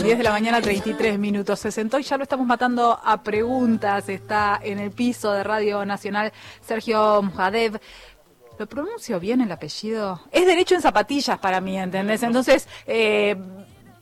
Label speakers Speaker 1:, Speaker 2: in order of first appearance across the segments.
Speaker 1: 10 de la mañana, 33 minutos. Se sentó y ya lo estamos matando a preguntas. Está en el piso de Radio Nacional Sergio Mujadev. ¿Lo pronuncio bien el apellido? Es derecho en zapatillas para mí, ¿entendés? Entonces, eh,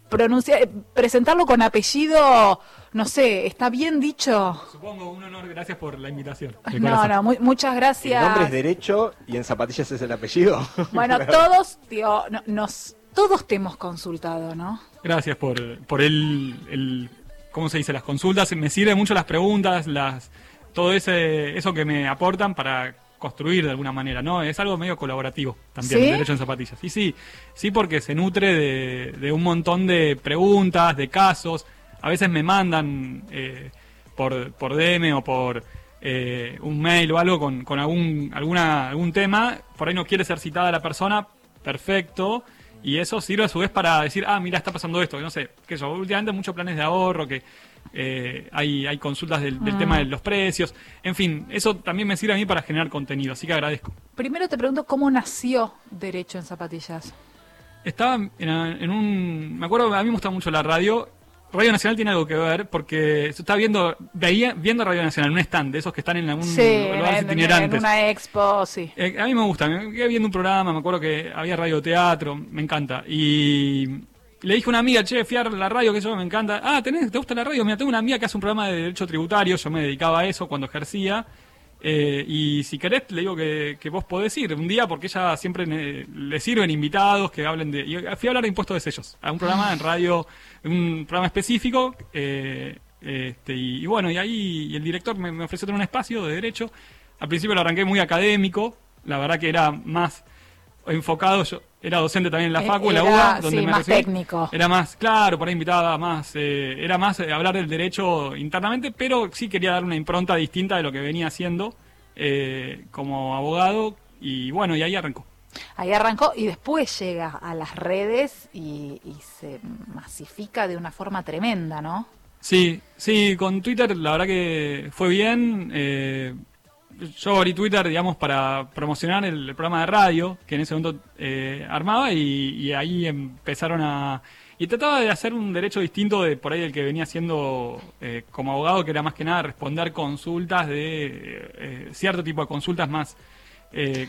Speaker 1: pronunciar, presentarlo con apellido, no sé, ¿está bien dicho?
Speaker 2: Supongo un honor, gracias por la invitación.
Speaker 1: No, no, muchas gracias.
Speaker 3: El nombre es derecho y en zapatillas es el apellido.
Speaker 1: Bueno, todos, tío, nos, todos te hemos consultado, ¿no?
Speaker 2: Gracias por, por el, el, ¿cómo se dice? Las consultas. Me sirven mucho las preguntas, las todo ese, eso que me aportan para construir de alguna manera, ¿no? Es algo medio colaborativo también, el derecho en zapatillas. Sí, sí, sí, porque se nutre de, un montón de preguntas, de casos. A veces me mandan eh, por, por DM o por eh, un mail o algo con, con algún, alguna, algún tema. Por ahí no quiere ser citada la persona, perfecto. Y eso sirve a su vez para decir, ah, mira, está pasando esto. No sé, que eso, últimamente muchos planes de ahorro, que eh, hay, hay consultas del, tema de ah. los precios, en fin, eso también me sirve a mí para generar contenido, así que agradezco.
Speaker 1: Primero te pregunto cómo nació Derecho en Zapatillas.
Speaker 2: Estaba en, un, me acuerdo, a mí me gusta mucho la radio, Radio Nacional tiene algo que ver porque estaba viendo, veía, viendo Radio Nacional, un stand de esos que están en algún
Speaker 1: sí, en, una expo, sí.
Speaker 2: Eh, a mí me gusta, me quedé viendo un programa, me acuerdo que había radio teatro, me encanta. Y le dije a una amiga, che, fiar la radio, que eso me encanta. Ah, ¿tenés, ¿te gusta la radio? Mira, tengo una amiga que hace un programa de derecho tributario, yo me dedicaba a eso cuando ejercía. Eh, y si querés, le digo que, vos podés ir un día porque ella siempre le sirven invitados que hablen de. Y fui a hablar de impuestos de sellos, a un programa en radio, un programa específico. Eh, este, y, bueno, y ahí el director me, me ofreció tener un espacio de derecho. Al principio lo arranqué muy académico, la verdad que era más enfocado, yo era docente también en la eh, Facu, en la UBA,
Speaker 1: donde me más técnico.
Speaker 2: Era más, claro, por ahí invitada más, eh, era más eh, hablar del derecho internamente, pero sí quería dar una impronta distinta de lo que venía haciendo como abogado y bueno, y ahí arrancó.
Speaker 1: Ahí arrancó y después llega a las redes y, y se masifica de una forma tremenda, ¿no?
Speaker 2: Sí, sí, con Twitter la verdad que fue bien. Eh, yo abrí Twitter, digamos, para promocionar el, programa de radio que en ese momento eh, armaba y, ahí empezaron a... Y trataba de hacer un derecho distinto de por ahí el que venía haciendo eh, como abogado, que era más que nada responder consultas de eh, cierto tipo de consultas más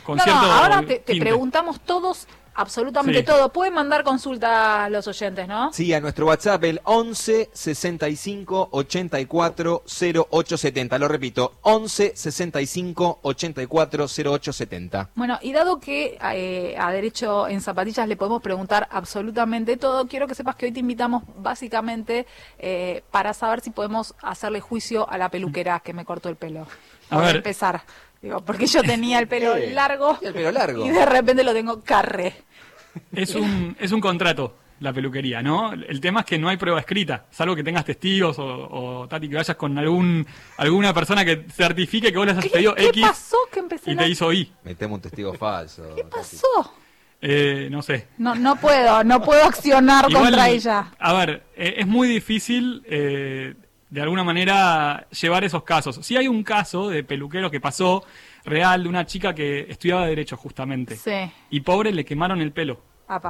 Speaker 2: con cierto
Speaker 1: ahora te, te preguntamos todos absolutamente todo. Pueden mandar consulta a los oyentes, ¿no?
Speaker 3: Sí, a nuestro WhatsApp, el 11 65 84 0870. Lo repito, 11 65 84 0870.
Speaker 1: Bueno, y dado que eh, a Derecho en Zapatillas le podemos preguntar absolutamente todo, quiero que sepas que hoy te invitamos básicamente eh, para saber si podemos hacerle juicio a la peluquera que me cortó el pelo. A ver. empezar. Digo, porque yo tenía el pelo largo.
Speaker 3: Y el pelo largo.
Speaker 1: Y de repente lo tengo carre.
Speaker 2: Es un, es un contrato la peluquería, ¿no? El tema es que no hay prueba escrita, salvo que tengas testigos o, Tati, que vayas con algún alguna persona que certifique que vos les has pedido
Speaker 1: X.
Speaker 2: ¿Qué
Speaker 1: pasó que empecé
Speaker 2: y te hizo Y.
Speaker 3: Metemos un testigo falso.
Speaker 1: ¿Qué pasó?
Speaker 2: Eh, no sé.
Speaker 1: No, no puedo, no puedo accionar contra ella.
Speaker 2: A ver, eh, es muy difícil eh, de alguna manera llevar esos casos. Sí hay un caso de peluquero que pasó real de una chica que estudiaba derecho justamente.
Speaker 1: Sí.
Speaker 2: Y pobre le quemaron el pelo.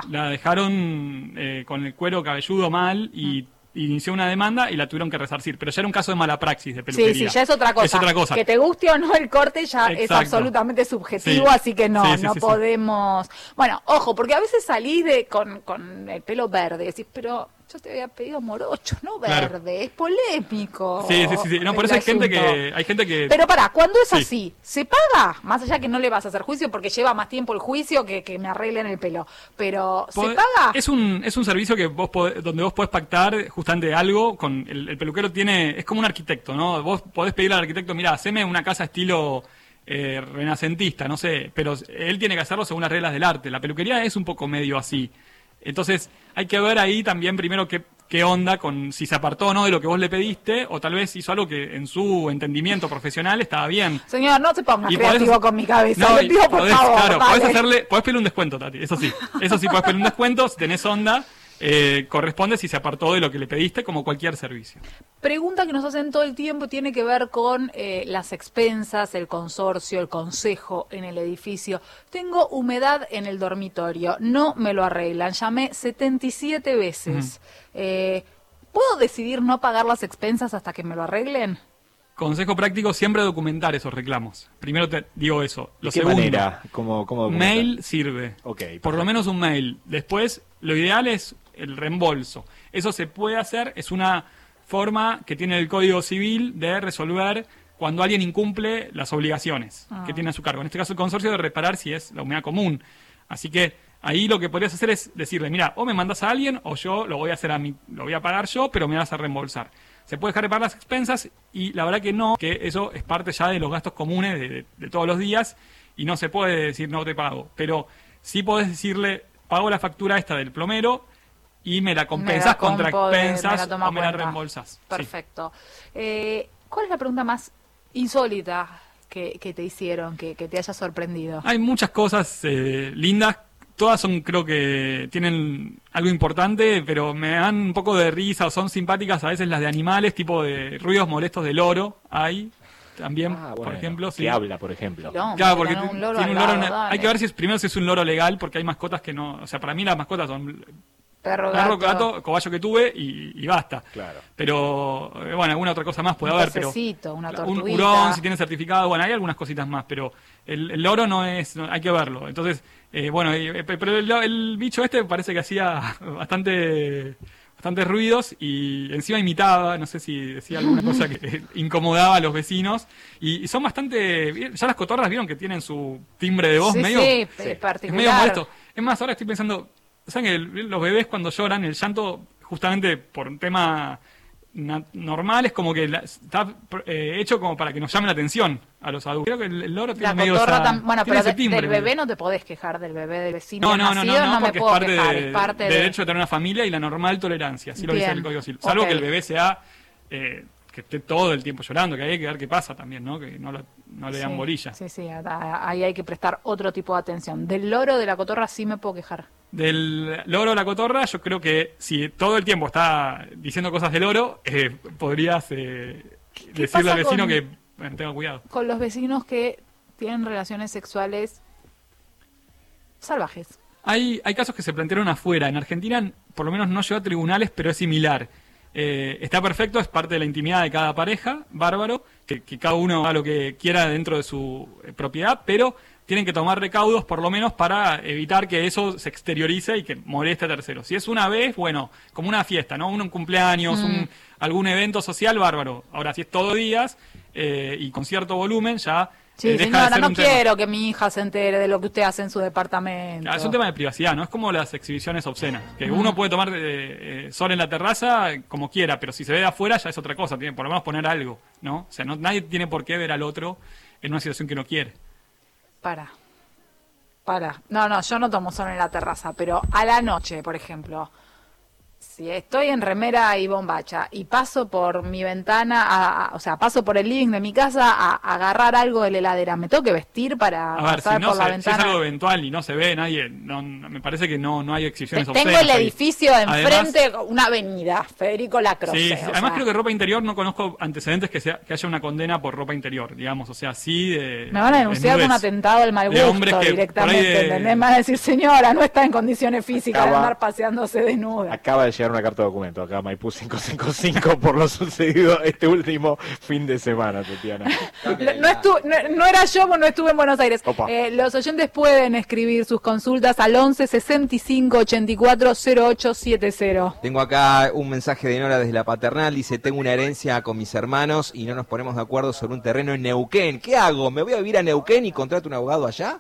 Speaker 2: La dejaron eh, con el cuero cabelludo mal y mm. inició una demanda y la tuvieron que resarcir. Pero ya era un caso de mala praxis de peluquería.
Speaker 1: Sí, sí, ya es otra cosa.
Speaker 2: Es otra cosa.
Speaker 1: Que te guste o no el corte ya es absolutamente subjetivo, así que no, no podemos... Bueno, ojo, porque a veces salís de, con, con el pelo verde y decís, pero yo te había pedido morocho, no verde, es polémico.
Speaker 2: Sí, sí, sí, no, por eso hay gente que hay gente que
Speaker 1: Pero para, cuando es así, ¿se paga? Más allá que no le vas a hacer juicio porque lleva más tiempo el juicio que, que me arreglen el pelo, pero ¿se paga?
Speaker 2: Es un es un servicio que vos donde vos podés pactar justamente algo con el, peluquero tiene es como un arquitecto, ¿no? Vos podés pedirle al arquitecto, mira, haceme una casa estilo eh, renacentista, no sé, pero él tiene que hacerlo según las reglas del arte. La peluquería es un poco medio así. Entonces, hay que ver ahí también primero qué, qué onda con si se apartó o no de lo que vos le pediste, o tal vez hizo algo que en su entendimiento profesional estaba bien.
Speaker 1: Señor, no se ponga creativo con mi cabeza, no, le pido por favor.
Speaker 2: Claro, podés hacerle, podés pedirle un descuento, Tati, eso sí. Eso sí, podés pedirle un descuento si tenés onda eh, corresponde si se apartó de lo que le pediste, como cualquier servicio.
Speaker 1: Pregunta que nos hacen todo el tiempo tiene que ver con eh, las expensas, el consorcio, el consejo en el edificio. Tengo humedad en el dormitorio, no me lo arreglan. Llamé 77 veces. Eh, ¿Puedo decidir no pagar las expensas hasta que me lo arreglen?
Speaker 2: Consejo práctico, siempre documentar esos reclamos. Primero te digo eso.
Speaker 4: ¿De qué
Speaker 2: segundo,
Speaker 4: manera? ¿Cómo, cómo
Speaker 2: mail sirve. Por lo menos un mail. Después, lo ideal es el reembolso. Eso se puede hacer, es una forma que tiene el Código Civil de resolver cuando alguien incumple las obligaciones
Speaker 1: Ah.
Speaker 2: que tiene a su cargo. En este caso, el consorcio de reparar si es la humedad común. Así que ahí lo que podrías hacer es decirle, mira, o me mandas a alguien o yo lo voy a hacer a mí, lo voy a pagar yo, pero me vas a reembolsar. Se puede dejar de pagar las expensas y la verdad que no, que eso es parte ya de los gastos comunes de, de- de todos los días y no se puede decir no te pago. Pero sí podés decirle, pago la factura esta del plomero y me la compensas
Speaker 1: Me la
Speaker 2: contra
Speaker 1: compo de- me la
Speaker 2: expensas
Speaker 1: toma
Speaker 2: o me la reembolsas. Sí.
Speaker 1: Perfecto. Eh, ¿Cuál es la pregunta más insólita que, que te hicieron, que, que te haya sorprendido?
Speaker 2: Hay muchas cosas eh, lindas, todas son, creo que tienen algo importante, pero me dan un poco de risa o son simpáticas a veces las de animales, tipo de ruidos molestos del loro, hay también,
Speaker 4: Ah,
Speaker 2: por ejemplo. sí.
Speaker 4: Que habla, por ejemplo.
Speaker 2: Claro, porque
Speaker 1: un loro
Speaker 2: tiene un loro
Speaker 1: lado,
Speaker 2: en-
Speaker 1: dale.
Speaker 2: hay que ver si es, primero si es un loro legal, porque hay mascotas que no, o sea, para mí las mascotas son
Speaker 1: Perro,
Speaker 2: perro,
Speaker 1: gato,
Speaker 2: gato, cobayo que tuve y, y basta.
Speaker 4: Claro.
Speaker 2: Pero, eh, bueno, alguna otra cosa más puede
Speaker 1: Un
Speaker 2: haber, pero...
Speaker 1: pececito, una
Speaker 2: un hurón, si tiene certificado, bueno, hay algunas cositas más, pero el, el loro no es, no- hay que verlo. Entonces, eh, bueno, eh, pe- pero el, el bicho este parece que hacía bastante bastantes ruidos y encima imitaba, no sé si decía alguna cosa que incomodaba a los vecinos y, y son bastante, ya las cotorras vieron que tienen su timbre de voz
Speaker 1: Sí,
Speaker 2: medio,
Speaker 1: sí,
Speaker 4: Sí.
Speaker 1: es particular.
Speaker 2: es medio molesto. Es más, ahora estoy pensando, ¿saben que los bebés cuando lloran, el llanto, justamente por un tema normal, es como que la- está eh, hecho como para que nos llame la atención a los adultos. Creo que el, el loro tiene
Speaker 1: La
Speaker 2: medio esa-
Speaker 1: tam- bueno,
Speaker 2: tiene
Speaker 1: pero
Speaker 2: ese timbre
Speaker 1: del bebé no te podés quejar del bebé del vecino
Speaker 2: No, no, no,
Speaker 1: nacido,
Speaker 2: no, no,
Speaker 1: me
Speaker 2: porque es
Speaker 1: puedo
Speaker 2: parte,
Speaker 1: quejar,
Speaker 2: de,
Speaker 1: es parte
Speaker 2: del
Speaker 1: de...
Speaker 2: derecho de tener una familia y la normal tolerancia, así lo dice
Speaker 1: Bien,
Speaker 2: el Código Civil. Salvo
Speaker 1: ok.
Speaker 2: que el bebé sea, eh, que esté todo el tiempo llorando, que hay que ver qué pasa también, ¿no? Que no, lo- no le dan
Speaker 1: Sí,
Speaker 2: bolilla.
Speaker 1: Sí, sí, ahí hay que prestar otro tipo de atención. Del loro de la cotorra sí me puedo quejar.
Speaker 2: Del loro a la cotorra, yo creo que si todo el tiempo está diciendo cosas del loro, eh, podrías eh, decirle al vecino
Speaker 1: con-
Speaker 2: que bueno, tenga cuidado.
Speaker 1: Con los vecinos que tienen relaciones sexuales salvajes.
Speaker 2: Hay, hay casos que se plantearon afuera. En Argentina, por lo menos no llegó a tribunales, pero es similar. Eh, está perfecto, es parte de la intimidad de cada pareja, bárbaro, que, que cada uno haga lo que quiera dentro de su eh, propiedad, pero tienen que tomar recaudos por lo menos para evitar que eso se exteriorice y que moleste a terceros. Si es una vez, bueno, como una fiesta, ¿no? Un cumpleaños, un, algún evento social, bárbaro. Ahora, si es todos días eh, y con cierto volumen, ya
Speaker 1: Sí,
Speaker 2: eh,
Speaker 1: señora, no
Speaker 2: tema.
Speaker 1: quiero que mi hija se entere de lo que usted hace en su departamento.
Speaker 2: Ah, Es un tema de privacidad, ¿no? Es como las exhibiciones obscenas. Que uno puede tomar eh, eh, sol en la terraza como quiera, pero si se ve de afuera ya es otra cosa. Tiene por lo menos poner algo, ¿no? O sea, no, nadie tiene por qué ver al otro en una situación que no quiere.
Speaker 1: Para. Para. No, no, yo no tomo sol en la terraza, pero a la noche, por ejemplo. Si estoy en remera y bombacha y paso por mi ventana, a- a- o sea, paso por el living de mi casa a, a agarrar algo de la heladera, ¿me tengo que vestir para
Speaker 2: A ver, si,
Speaker 1: pasar
Speaker 2: no
Speaker 1: por la
Speaker 2: se- si es
Speaker 1: ventana?
Speaker 2: algo eventual y no se ve nadie, no, no- me parece que no, no hay exhibiciones
Speaker 1: Tengo
Speaker 2: obscenas.
Speaker 1: el
Speaker 2: ahí.
Speaker 1: edificio
Speaker 2: Además-
Speaker 1: enfrente, una avenida, Federico Lacroce.
Speaker 2: Sí, además
Speaker 1: sea,
Speaker 2: creo que ropa interior no conozco antecedentes que, sea, que haya una condena por ropa interior, digamos, o sea, sí de...
Speaker 1: Me van a denunciar un atentado al mal
Speaker 2: De
Speaker 1: gusto
Speaker 2: hombres que ahí
Speaker 1: directamente,
Speaker 2: de-
Speaker 1: ¿entendés? Me van a decir, señora, no está en condiciones físicas de
Speaker 4: Acaba-
Speaker 1: andar paseándose desnuda.
Speaker 4: Acaba de llegar una carta de documento acá a Maipú 555 por lo sucedido este último fin de semana, Tatiana.
Speaker 1: Lo- No, estu- no, no era yo, no estuve en Buenos Aires. Eh, los oyentes pueden escribir sus consultas al 11 65 84 0870.
Speaker 3: Tengo acá un mensaje de Nora desde la paternal. Dice, tengo una herencia con mis hermanos y no nos ponemos de acuerdo sobre un terreno en Neuquén. ¿Qué hago? ¿Me voy a vivir a Neuquén y contrato un abogado allá?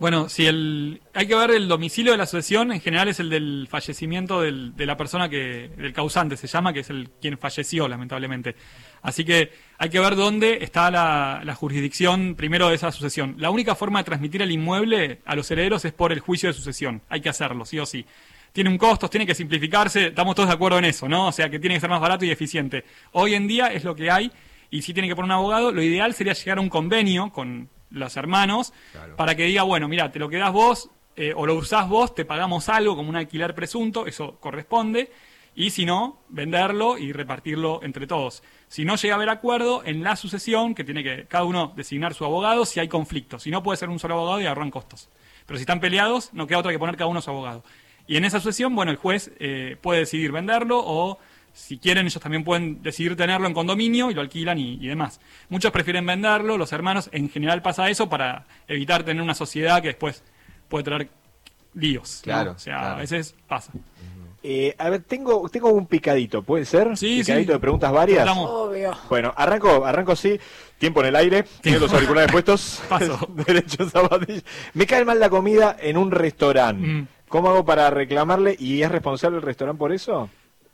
Speaker 2: Bueno, si el hay que ver el domicilio de la sucesión, en general es el del fallecimiento del- de la persona que del causante se llama, que es el quien falleció lamentablemente. Así que hay que ver dónde está la, jurisdicción primero de esa sucesión. La única forma de transmitir el inmueble a los herederos es por el juicio de sucesión. Hay que hacerlo, sí o sí. Tiene un costo, tiene que simplificarse, estamos todos de acuerdo en eso, ¿no? O sea, que tiene que ser más barato y eficiente. Hoy en día es lo que hay y si tiene que poner un abogado, lo ideal sería llegar a un convenio con los hermanos para que diga, bueno, mira, te lo quedás vos eh, o lo usás vos, te pagamos algo como un alquiler presunto, eso corresponde, y si no, venderlo y repartirlo entre todos. Si no llega a haber acuerdo, en la sucesión, que tiene que cada uno designar su abogado si hay conflicto. Si no, puede ser un solo abogado y ahorran costos. Pero si están peleados, no queda otra que poner cada uno su abogado. Y en esa sucesión, bueno, el juez eh, puede decidir venderlo o si quieren, ellos también pueden decidir tenerlo en condominio y lo alquilan y, y demás. Muchos prefieren venderlo, los hermanos, en general pasa eso para evitar tener una sociedad que después puede traer líos. ¿no?
Speaker 3: Claro,
Speaker 2: O sea,
Speaker 3: claro.
Speaker 2: a veces pasa.
Speaker 4: Eh, a ver, tengo, tengo un picadito, ¿puede ser?
Speaker 2: Sí,
Speaker 4: picadito
Speaker 2: sí.
Speaker 4: de preguntas varias.
Speaker 2: Estamos-
Speaker 1: Obvio.
Speaker 4: Bueno, arranco, arranco así, tiempo en el aire, tiene los auriculares puestos,
Speaker 2: Paso.
Speaker 4: derecho zapatillas. Me cae mal la comida en un restaurante.
Speaker 2: Mm.
Speaker 4: ¿Cómo hago para reclamarle? ¿Y es responsable el restaurante por eso?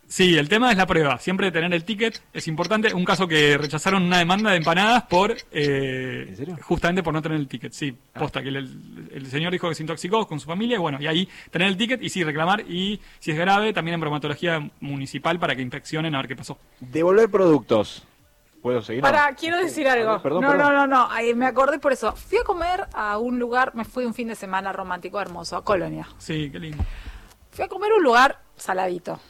Speaker 2: Sí, el tema es la prueba. Siempre tener el ticket es importante. Un caso que rechazaron una demanda de empanadas por. eh,
Speaker 4: ¿En serio?
Speaker 2: Justamente por no tener el ticket. Sí, posta, que el, el señor dijo que se intoxicó con su familia. Y bueno, y ahí tener el ticket y sí, reclamar. Y si es grave, también en bromatología municipal para que inspeccionen a ver qué pasó.
Speaker 4: Devolver productos. ¿Puedo seguir? No.
Speaker 1: Para, quiero decir algo.
Speaker 4: Perdón,
Speaker 1: no,
Speaker 4: perdón.
Speaker 1: no, no, no. Ahí me acordé por eso. Fui a comer a un lugar, me fui un fin de semana romántico hermoso, a Colonia.
Speaker 2: Sí, qué lindo.
Speaker 1: Fui a comer a un lugar saladito.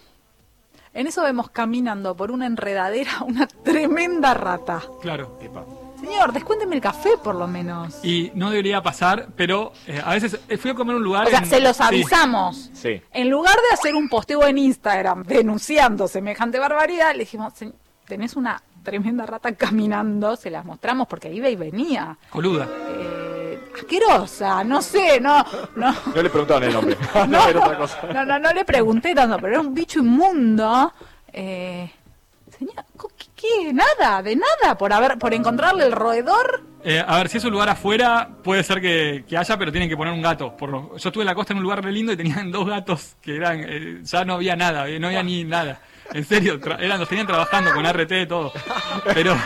Speaker 1: En eso vemos caminando por una enredadera una tremenda rata.
Speaker 2: Claro.
Speaker 4: Epa.
Speaker 1: Señor, descuénteme el café por lo menos.
Speaker 2: Y no debería pasar, pero eh, a veces eh, fui a comer a un lugar.
Speaker 1: O sea,
Speaker 2: en-
Speaker 1: se los
Speaker 2: sí.
Speaker 1: avisamos.
Speaker 4: Sí.
Speaker 1: En lugar de hacer un posteo en Instagram denunciando semejante barbaridad, le dijimos, "Se- tenés una tremenda rata caminando, se las mostramos porque iba y venía.
Speaker 2: Coluda.
Speaker 1: Asquerosa, no sé, no, no.
Speaker 4: No le preguntaron el nombre. no,
Speaker 1: No,
Speaker 4: era otra cosa.
Speaker 1: no, no, no le pregunté tanto, pero era un bicho inmundo. Eh, señor, ¿qué, qué? Nada, de nada, por haber, por encontrarle el roedor.
Speaker 2: Eh, a ver, si es un lugar afuera, puede ser que, que haya, pero tienen que poner un gato. Por lo- yo estuve en la costa en un lugar re lindo y tenían dos gatos que eran. eh, ya no había nada, eh, no había ni nada. En serio, tra- eran, los tenían trabajando con RT y todo. Pero.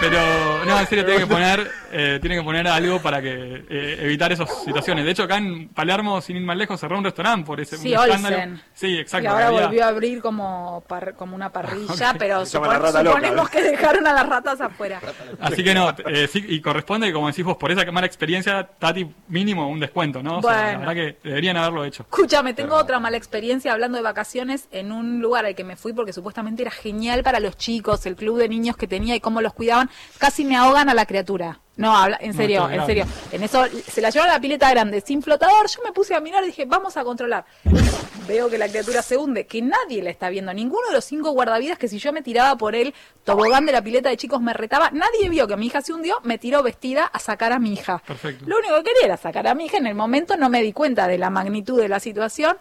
Speaker 2: Pero, no, en serio, tienen que poner, eh, tienen que poner algo para que eh, evitar esas situaciones. De hecho, acá en Palermo, sin ir más lejos, cerró un restaurante por ese
Speaker 1: Sí,
Speaker 2: un escándalo.
Speaker 1: Olsen.
Speaker 2: Sí,
Speaker 1: Y
Speaker 2: exacto.
Speaker 1: ahora
Speaker 2: había-
Speaker 1: volvió a abrir como, par- como una parrilla, pero supon-
Speaker 4: loca,
Speaker 1: suponemos que dejaron a las ratas afuera.
Speaker 2: Así que no, eh, sí, y corresponde, como decís vos, por esa mala experiencia, Tati, mínimo un descuento, ¿no? O sea,
Speaker 1: Bueno.
Speaker 2: la verdad que deberían haberlo hecho.
Speaker 1: Escúchame, tengo otra mala experiencia hablando de vacaciones en un lugar al que me fui porque supuestamente era genial para los chicos, el club de niños que tenía y cómo los cuidaban. Casi me ahogan a la criatura. No, habla, en serio, en serio. En eso se la llevaron a la pileta grande, sin flotador. Yo me puse a mirar y dije, vamos a controlar. Veo que la criatura se hunde, que nadie la está viendo. Ninguno de los cinco guardavidas que si yo me tiraba por el tobogán de la pileta de chicos me retaba, nadie vio que mi hija se hundió, me tiró vestida a sacar a mi hija.
Speaker 2: Perfecto.
Speaker 1: Lo único que quería era sacar a mi hija. En el momento no me di cuenta de la magnitud de la situación.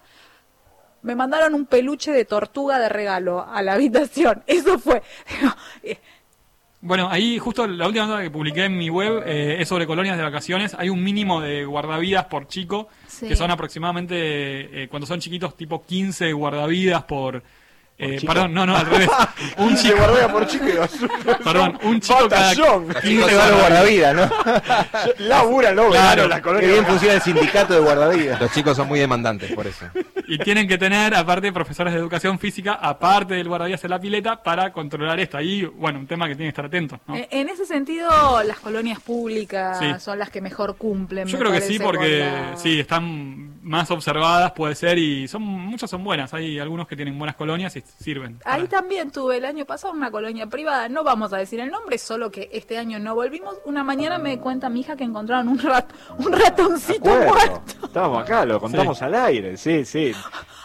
Speaker 1: Me mandaron un peluche de tortuga de regalo a la habitación. Eso fue.
Speaker 2: Bueno, ahí justo la última nota que publiqué en mi web eh, es sobre colonias de vacaciones. Hay un mínimo de guardavidas por chico,
Speaker 1: Sí.
Speaker 2: que son aproximadamente, eh, cuando son chiquitos, tipo 15 guardavidas por... eh,
Speaker 4: chico?
Speaker 2: perdón, no, no, al revés. Un chico,
Speaker 4: guardaba por chico y basura.
Speaker 2: perdón, un chico cada...
Speaker 4: Batallón.
Speaker 3: 15 galos guardavidas, ¿no?
Speaker 4: Labura, no,
Speaker 2: Claro.
Speaker 4: la
Speaker 3: Qué
Speaker 4: colonia.
Speaker 3: bien funciona el sindicato de guardavidas. Los chicos son muy demandantes, por eso.
Speaker 2: Y tienen que tener, aparte, profesores de educación física, aparte del guardavidas en la pileta, para controlar esto. Ahí, bueno, un tema que tienen que estar atentos, ¿no?
Speaker 1: eh, En ese sentido, las colonias públicas
Speaker 2: Sí.
Speaker 1: son las que mejor cumplen.
Speaker 2: Yo
Speaker 1: me
Speaker 2: creo que sí, porque
Speaker 1: la-
Speaker 2: sí, están más observadas, puede ser, y son muchas son buenas. Hay algunos que tienen buenas colonias y sirven.
Speaker 1: Ahí
Speaker 2: para-
Speaker 1: también tuve el año pasado una colonia privada, no vamos a decir el nombre, solo que este año no volvimos. Una mañana me cuenta mi hija que encontraron un, rat, un ratoncito
Speaker 4: Acuerdo.
Speaker 1: muerto.
Speaker 4: Estábamos acá, lo contamos al aire, sí, sí.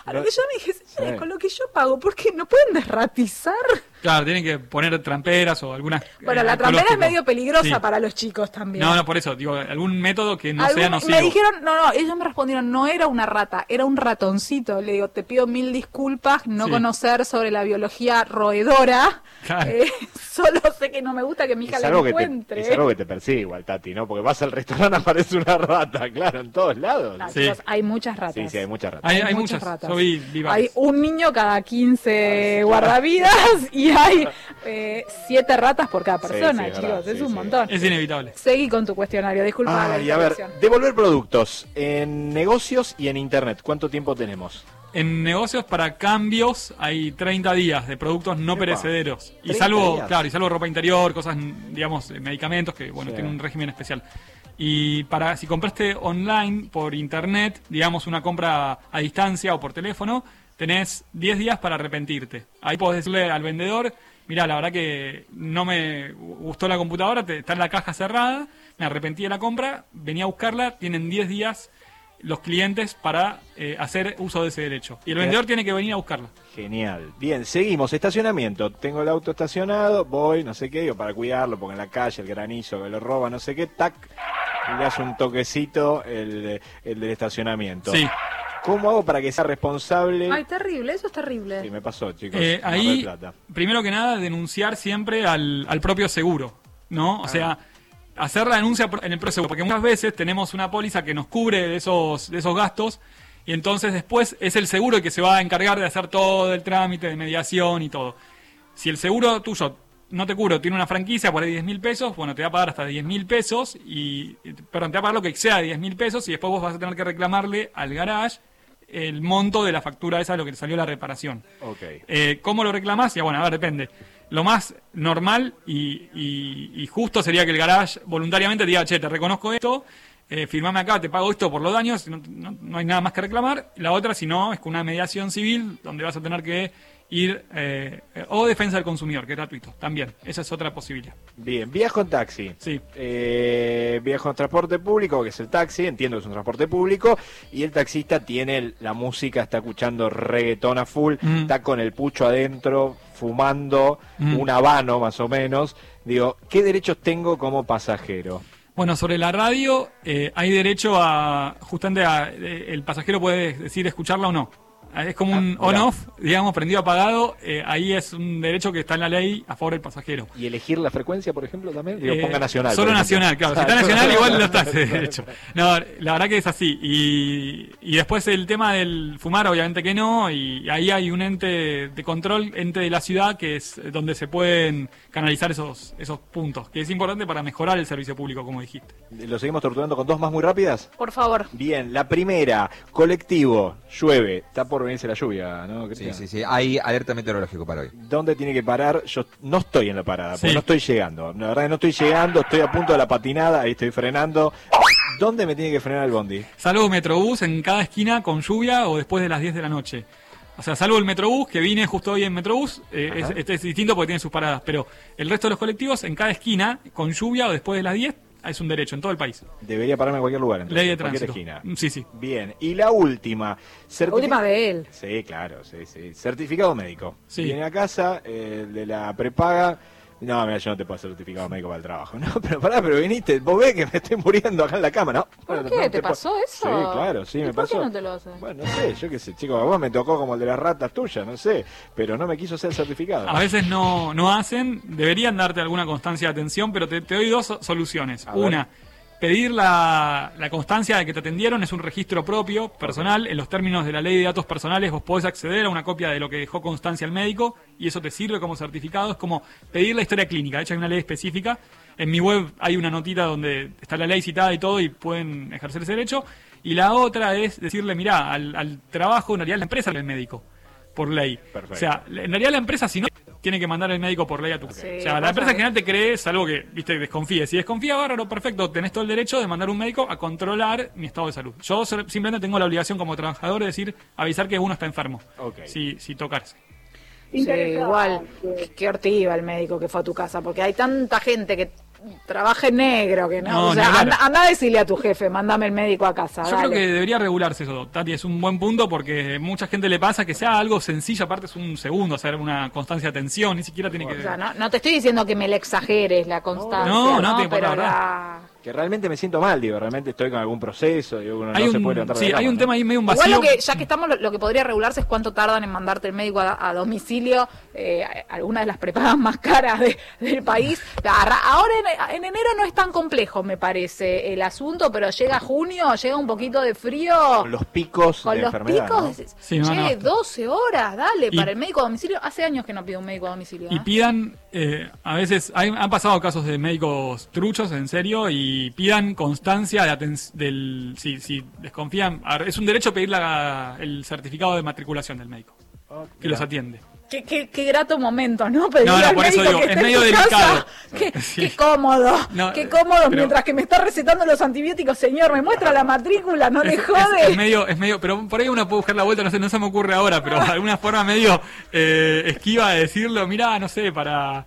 Speaker 1: A lo que yo me dije, señores,
Speaker 4: Sí.
Speaker 1: con lo que yo pago, ¿por qué no pueden desratizar?
Speaker 2: Claro, tienen que poner tramperas o algunas.
Speaker 1: Bueno,
Speaker 2: eh,
Speaker 1: la trampera es medio peligrosa
Speaker 2: Sí.
Speaker 1: para los chicos también.
Speaker 2: No, no, por eso, digo, algún método que no sea nocivo.
Speaker 1: me dijeron, no, no, ellos me respondieron, no era una rata, era un ratoncito. Le digo, te pido mil disculpas, no
Speaker 2: Sí.
Speaker 1: conocer sobre la biología roedora.
Speaker 2: Claro.
Speaker 1: Eh, solo sé que no me gusta que mi hija
Speaker 4: Es
Speaker 1: la
Speaker 4: algo, que te,
Speaker 1: encuentre.
Speaker 4: es algo que te persigue igual, Tati, ¿no? Porque vas al restaurante aparece una rata, claro, en todos lados.
Speaker 1: No,
Speaker 2: Sí.
Speaker 1: chicos, hay muchas ratas.
Speaker 4: Sí, sí, hay muchas ratas.
Speaker 2: Hay, hay muchas.
Speaker 1: ratas.
Speaker 2: Yo vi, vi
Speaker 1: Hay un niño cada 15 guardavidas y hay eh, siete ratas por cada persona,
Speaker 4: sí,
Speaker 1: chicos. es
Speaker 4: sí,
Speaker 1: un
Speaker 4: sí.
Speaker 1: montón.
Speaker 2: Es inevitable.
Speaker 1: Seguí con tu cuestionario, disculpa
Speaker 4: a ver, devolver productos en negocios y en internet. ¿Cuánto tiempo tenemos?
Speaker 2: En negocios para cambios hay 30 días de productos no
Speaker 4: Epa.
Speaker 2: perecederos. Y
Speaker 4: 30
Speaker 2: salvo,
Speaker 4: días.
Speaker 2: claro, y salvo ropa interior, cosas, digamos, eh, medicamentos, que bueno,
Speaker 4: Sí.
Speaker 2: tienen un régimen especial. Y para si compraste online por internet, digamos una compra a distancia o por teléfono, tenés 10 días para arrepentirte. Ahí podés decirle al vendedor, mira, la verdad que no me gustó la computadora, te- está en la caja cerrada, me arrepentí de la compra, venía a buscarla, tienen 10 días los clientes para eh, hacer uso de ese derecho. Y el vendedor tiene que venir a buscarla.
Speaker 4: Genial. Bien, seguimos. Estacionamiento. Tengo el auto estacionado, voy, no sé qué, digo, para cuidarlo, porque en la calle el granizo que lo roba, no sé qué, tac, y le hace un toquecito el, el del estacionamiento.
Speaker 2: Sí.
Speaker 4: ¿Cómo hago para que sea responsable?
Speaker 1: Ay, terrible, eso es terrible.
Speaker 4: Sí, me pasó, chicos.
Speaker 2: Eh, ahí,
Speaker 4: Plata.
Speaker 2: primero que nada, denunciar siempre al, al propio seguro, ¿no?
Speaker 4: Ah.
Speaker 2: O sea, hacer la denuncia en el propio seguro, porque muchas veces tenemos una póliza que nos cubre de esos, de esos gastos y entonces después es el seguro el que se va a encargar de hacer todo el trámite de mediación y todo. Si el seguro tuyo no te cubre, tiene una franquicia por ahí 10 mil pesos, bueno, te va a pagar hasta 10 mil pesos, y, perdón, te va a pagar lo que exceda de 10 mil pesos y después vos vas a tener que reclamarle al garage el monto de la factura esa de lo que te salió la reparación.
Speaker 4: Ok.
Speaker 2: Eh, ¿Cómo lo reclamás? Ya bueno, a ver, depende. Lo más normal y, y- y justo sería que el garage voluntariamente te diga, che, te reconozco esto, eh, firmame acá, te pago esto por los daños, no, no- no hay nada más que reclamar. La otra, si no, es con una mediación civil donde vas a tener que ir, eh, o defensa del consumidor, que es gratuito, también. Esa es otra posibilidad.
Speaker 4: Bien, viajo en taxi.
Speaker 2: Sí.
Speaker 4: Eh, viajo en transporte público, que es el taxi, entiendo que es un transporte público, y el taxista tiene la música, está escuchando reggaetón a full,
Speaker 2: Mm.
Speaker 4: está con el pucho adentro, fumando,
Speaker 2: Mm.
Speaker 4: un habano más o menos. Digo, ¿qué derechos tengo como pasajero?
Speaker 2: Bueno, sobre la radio eh, hay derecho a, justamente a, eh, el pasajero puede decir escucharla o no. Ah, Es como un
Speaker 4: Ah,
Speaker 2: on-off, digamos, prendido apagado, eh, ahí es un derecho que está en la ley a favor del pasajero.
Speaker 4: ¿Y elegir la frecuencia, por ejemplo, también? Digo,
Speaker 2: Eh,
Speaker 4: ponga nacional.
Speaker 2: Solo nacional, claro. Si está nacional, igual no está ese derecho. No, la verdad que es así. Y, y después el tema del fumar, obviamente que no. Y ahí hay un ente de control, ente de la ciudad, que es donde se pueden canalizar esos, esos puntos. Que es importante para mejorar el servicio público, como dijiste.
Speaker 4: ¿Lo seguimos torturando con dos más muy rápidas?
Speaker 1: Por favor.
Speaker 4: Bien, la primera, colectivo, llueve, está por venirse la lluvia, ¿no?
Speaker 3: Sí,
Speaker 4: Cristian?
Speaker 3: sí, sí. Hay alerta meteorológico para hoy.
Speaker 4: ¿Dónde tiene que parar? Yo no estoy en la parada, porque
Speaker 2: Sí.
Speaker 4: no estoy llegando. La verdad que no estoy llegando, estoy a punto de la patinada, ahí estoy frenando. ¿Dónde me tiene que frenar el bondi?
Speaker 2: Salvo Metrobús en cada esquina con lluvia o después de las 10 de la noche. O sea, salvo el Metrobús, que vine justo hoy en Metrobús, eh, es, este es distinto porque tiene sus paradas, pero el resto de los colectivos en cada esquina, con lluvia o después de las 10, es un derecho en todo el país.
Speaker 4: Debería pararme en cualquier lugar, entonces,
Speaker 2: Ley de
Speaker 4: en cualquier esquina.
Speaker 2: Sí, sí.
Speaker 4: Bien, y la última.
Speaker 1: Última de él.
Speaker 4: Sí, claro, sí, sí. Certificado médico.
Speaker 2: Sí.
Speaker 4: Viene a casa, eh, de la prepaga. No, mira, yo no te puedo hacer certificado médico para el trabajo. No, pero pará, pero viniste, vos ves que me estoy muriendo acá en la cama, ¿no?
Speaker 1: ¿Por qué?
Speaker 4: no
Speaker 1: ¿Te pasó eso?
Speaker 4: Sí, claro, sí,
Speaker 1: ¿Y
Speaker 4: me
Speaker 1: por qué
Speaker 4: pasó.
Speaker 1: no te lo haces?
Speaker 4: Bueno, no sé, yo qué sé, chicos, a vos me tocó como el de las ratas tuyas, no sé, pero no me quiso hacer el certificado.
Speaker 2: A veces no, no hacen, deberían darte alguna constancia de atención, pero te, te doy dos so- soluciones.
Speaker 4: A ver.
Speaker 2: Pedir la, la constancia de que te atendieron, es un registro propio, personal, en los términos de la ley de datos personales vos podés acceder a una copia de lo que dejó constancia el médico y eso te sirve como certificado, es como pedir la historia clínica, de hecho hay una ley específica, en mi web hay una notita donde está la ley citada y todo y pueden ejercer ese derecho, y la otra es decirle, mirá, al, al trabajo en realidad la empresa el médico por ley.
Speaker 4: Perfecto.
Speaker 2: O sea, en realidad la empresa si no tiene que mandar el médico por ley a tu
Speaker 1: Sí,
Speaker 2: O sea, la empresa en
Speaker 1: que-
Speaker 2: general te cree, salvo que, viste, desconfíe. Si desconfía, bárbaro, perfecto, tenés todo el derecho de mandar un médico a controlar mi estado de salud. Yo simplemente tengo la obligación como trabajador de decir, avisar que uno está enfermo. Si, si tocarse.
Speaker 1: Sí, igual, qué hortiva el médico que fue a tu casa, porque hay tanta gente que trabaja en negro que no.
Speaker 2: No,
Speaker 1: o sea, anda, anda a decirle a tu jefe, mándame el médico a casa.
Speaker 2: Yo
Speaker 1: dale.
Speaker 2: creo que debería regularse eso, Tati, es un buen punto porque mucha gente le pasa que sea algo sencillo, aparte es un segundo, hacer una constancia de atención, ni siquiera tiene que...
Speaker 1: O sea, no, no te estoy diciendo que me le exageres la constancia,
Speaker 2: No,
Speaker 1: no,
Speaker 2: no, te-
Speaker 1: pero
Speaker 2: la
Speaker 1: la...
Speaker 4: Que realmente me siento mal, digo, realmente estoy con algún proceso, digo, uno
Speaker 2: hay
Speaker 4: no se
Speaker 2: un,
Speaker 4: puede levantar de
Speaker 2: sí,
Speaker 4: la
Speaker 2: hay
Speaker 4: cama,
Speaker 2: un
Speaker 4: ¿no?
Speaker 2: tema ahí medio un
Speaker 1: Igual
Speaker 2: vacío.
Speaker 1: lo que, ya que estamos, lo, lo que podría regularse es cuánto tardan en mandarte el médico a, a domicilio, eh, algunas de las prepagas más caras de- del país. Ahora en, en enero no es tan complejo, me parece, el asunto, pero llega junio, llega un poquito de frío.
Speaker 4: Con los picos
Speaker 1: Con
Speaker 4: de
Speaker 1: los
Speaker 4: enfermedad,
Speaker 1: picos,
Speaker 4: ¿no?
Speaker 2: Sí, no,
Speaker 1: che,
Speaker 2: no, está.
Speaker 1: 12 horas, dale,
Speaker 2: Y-
Speaker 1: para el médico a domicilio. Hace años que no pido un médico a domicilio.
Speaker 2: Y
Speaker 1: ¿eh?
Speaker 2: pidan, eh, a veces, hay- han pasado casos de médicos truchos, en serio, y pidan constancia de del, si, si desconfían, es un derecho pedir la- el certificado de matriculación del médico,
Speaker 4: Oh,
Speaker 2: que los atiende.
Speaker 1: Qué, qué- qué grato momento, ¿no? Pedirle
Speaker 2: No, no,
Speaker 1: al
Speaker 2: por eso digo,
Speaker 1: que
Speaker 2: es medio delicado.
Speaker 1: casa. Qué,
Speaker 2: Sí.
Speaker 1: qué cómodo,
Speaker 2: No,
Speaker 1: qué cómodo.
Speaker 2: pero-
Speaker 1: Mientras que me está recetando los antibióticos, señor, me muestra la matrícula, no le jode.
Speaker 2: es- es medio, es medio, pero por ahí uno puede buscar la vuelta, no sé, no se me ocurre ahora, pero de alguna forma medio eh, esquiva de decirlo, mirá, no sé, para,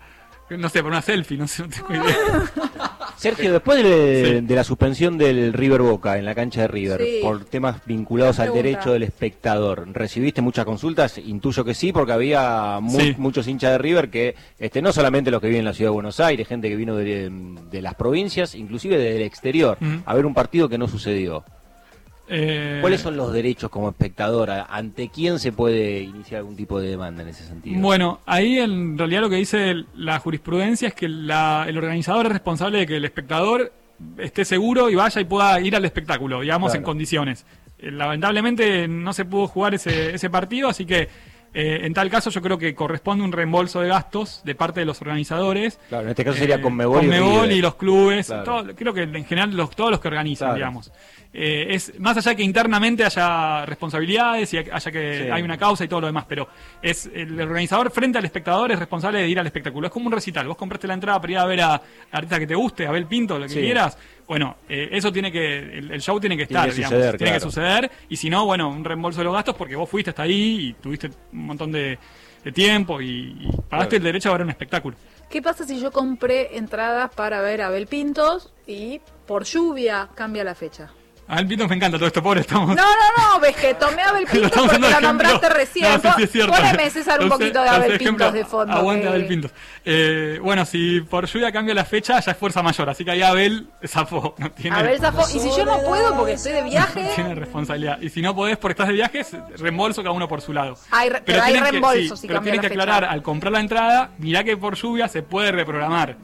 Speaker 2: no sé, para una selfie, no sé, no tengo idea.
Speaker 5: Sergio, después de,
Speaker 2: Sí.
Speaker 5: de la suspensión del River Boca en la cancha de River
Speaker 1: Sí.
Speaker 5: por temas vinculados al derecho del espectador, ¿recibiste muchas consultas? Intuyo que sí, porque había mu-
Speaker 2: Sí.
Speaker 5: muchos hinchas de River que, este, no solamente los que viven en la ciudad de Buenos Aires, gente que vino de, de las provincias, inclusive del exterior,
Speaker 2: Ujú.
Speaker 5: a ver un partido que no sucedió.
Speaker 2: Eh,
Speaker 5: ¿Cuáles son los derechos como espectador? ¿A- ¿Ante quién se puede iniciar algún tipo de demanda en ese sentido?
Speaker 2: Bueno, ahí en realidad lo que dice la jurisprudencia es que la- el organizador es responsable de que el espectador esté seguro y vaya y pueda ir al espectáculo, digamos,
Speaker 5: Claro.
Speaker 2: en condiciones. Eh, lamentablemente no se pudo jugar ese, ese partido, así que eh, en tal caso yo creo que corresponde un reembolso de gastos de parte de los organizadores.
Speaker 5: Claro, en este caso sería
Speaker 2: Eh,
Speaker 5: Conmebol y
Speaker 2: Conmebol y los clubes,
Speaker 5: Claro.
Speaker 2: todo- creo que en general los, todos los que organizan,
Speaker 5: Claro.
Speaker 2: digamos. Eh, es más allá de que internamente haya responsabilidades y haya que
Speaker 5: Sí.
Speaker 2: hay una causa y todo lo demás, pero es el organizador frente al espectador es responsable de ir al espectáculo. Es como un recital. Vos compraste la entrada para ir a ver a, a artista que te guste, a Abel Pinto, lo que
Speaker 5: Sí.
Speaker 2: quieras. Bueno, eh, eso tiene que, el, el show tiene que
Speaker 5: Tiene
Speaker 2: estar,
Speaker 5: que
Speaker 2: digamos.
Speaker 5: suceder,
Speaker 2: tiene que suceder. Y si no, bueno, un reembolso de los gastos porque vos fuiste hasta ahí y tuviste un montón de, de tiempo y, y pagaste el derecho a ver un espectáculo.
Speaker 1: ¿Qué pasa si yo compré entradas para ver a Abel Pintos y por lluvia cambia la fecha?
Speaker 2: A Abel Pinto me encanta todo esto, pobre, estamos...
Speaker 1: No, no, no, ves que tomé Abel Pintos porque lo nombraste recién.
Speaker 2: No, sí, sí, es cierto.
Speaker 1: Poneme, César, un poquito de Abel Pintos de fondo.
Speaker 2: Aguante Abel Pintos. Eh, bueno, si por lluvia cambia la fecha, ya es fuerza mayor, así que ahí Abel zafó. No tiene,
Speaker 1: Abel zafó. Y si yo no puedo porque estoy de
Speaker 2: no
Speaker 1: viaje,
Speaker 2: tiene responsabilidad. Y si no podés porque estás de viajes, reembolso cada uno por su lado.
Speaker 1: Hay re- pero hay
Speaker 2: tienen que-
Speaker 1: reembolso
Speaker 2: sí,
Speaker 1: si
Speaker 2: pero tienen que aclarar al comprar la entrada, mirá que por lluvia se puede reprogramar.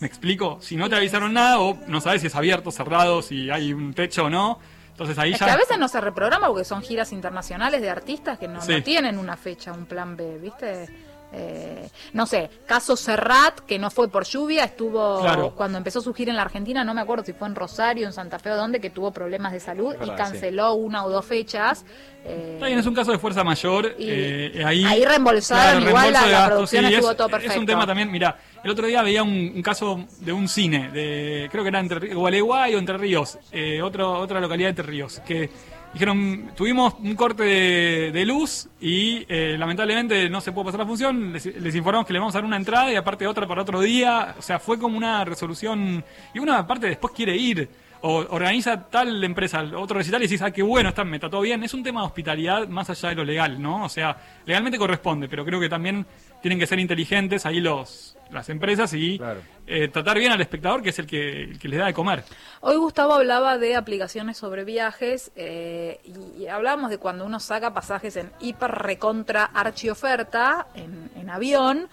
Speaker 2: ¿Me explico? Si no te avisaron nada o no sabes si es abierto, cerrado, si hay un techo o no. Entonces ahí
Speaker 1: es
Speaker 2: ya...
Speaker 1: que a veces no se reprograma porque son giras internacionales de artistas que no,
Speaker 2: Sí.
Speaker 1: no tienen una fecha, un plan B, ¿viste? Eh, no sé, caso Serrat, que no fue por lluvia, estuvo
Speaker 2: Claro.
Speaker 1: cuando empezó su gira en la Argentina, no me acuerdo si fue en Rosario, en Santa Fe o dónde, que tuvo problemas de salud y canceló una o dos fechas. eh,
Speaker 2: Está bien, es un caso de fuerza mayor.
Speaker 1: Y
Speaker 2: eh, ahí,
Speaker 1: ahí reembolsaron, igual la- la producción
Speaker 2: sí,
Speaker 1: estuvo
Speaker 2: es,
Speaker 1: todo
Speaker 2: Es
Speaker 1: perfecto.
Speaker 2: un tema también, mira, el otro día veía un, caso de un cine, de creo que era entre Gualeguay o Entre Ríos, eh, otra localidad de Entre Ríos, que dijeron, tuvimos un corte de, luz y eh, lamentablemente no se pudo pasar la función, les, les informamos que le vamos a dar una entrada y aparte otra para otro día, o sea, fue como una resolución, y una aparte después quiere ir o organiza tal empresa otro recital y decís, ah, qué bueno, está, me trató bien. Es un tema de hospitalidad más allá de lo legal, ¿no? O sea, legalmente corresponde, pero creo que también tienen que ser inteligentes ahí los las empresas y
Speaker 5: Claro.
Speaker 2: eh, tratar bien al espectador, que es el que, el que les da de comer.
Speaker 1: Hoy Gustavo hablaba de aplicaciones sobre viajes eh, y, y hablábamos de cuando uno saca pasajes en hiper recontra archioferta en, en avión,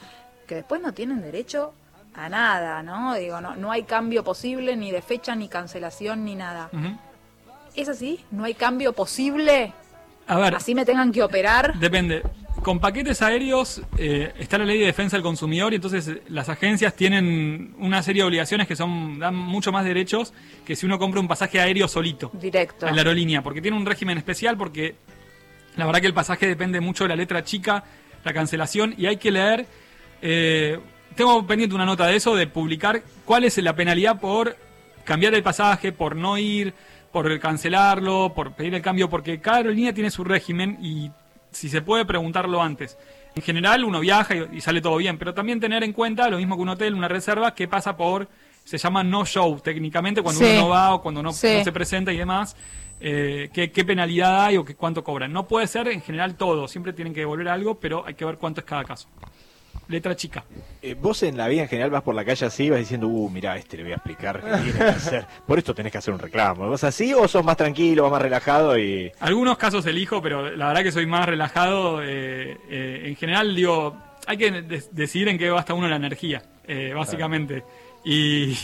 Speaker 1: que después no tienen derecho a nada, ¿no? Digo, no, no hay cambio posible ni de fecha, ni cancelación, ni nada. ¿Es así? ¿No hay cambio posible?
Speaker 2: A ver,
Speaker 1: ¿Así me tengan que operar?
Speaker 2: Depende. Con paquetes aéreos eh, está la ley de defensa del consumidor y entonces eh, las agencias tienen una serie de obligaciones que son dan mucho más derechos que si uno compra un pasaje aéreo solito.
Speaker 1: Directo.
Speaker 2: en la aerolínea, porque tiene un régimen especial, porque la verdad que el pasaje depende mucho de la letra chica, la cancelación, y hay que leer. eh, tengo pendiente una nota de eso, de publicar cuál es la penalidad por cambiar el pasaje, por no ir, por cancelarlo, por pedir el cambio, porque cada aerolínea tiene su régimen y si se puede preguntarlo antes. En general uno viaja y, y sale todo bien, pero también tener en cuenta, lo mismo que un hotel, una reserva, que pasa por, se llama no show técnicamente, cuando
Speaker 1: Sí.
Speaker 2: uno no va o cuando no,
Speaker 1: Sí.
Speaker 2: no se presenta y demás, eh, qué, qué penalidad hay o qué, cuánto cobran. No puede ser en general todo, siempre tienen que devolver algo, pero hay que ver cuánto es cada caso. Letra chica.
Speaker 4: Eh, vos en la vida en general vas por la calle así y vas diciendo, uh, mira, este le voy a explicar qué tiene que hacer. Por esto tenés que hacer un reclamo. ¿Vos así o sos más tranquilo, más relajado y...
Speaker 2: Algunos casos elijo, pero la verdad que soy más relajado. eh, eh, en general, digo, hay que de- decidir en qué gasta uno la energía, básicamente. Y,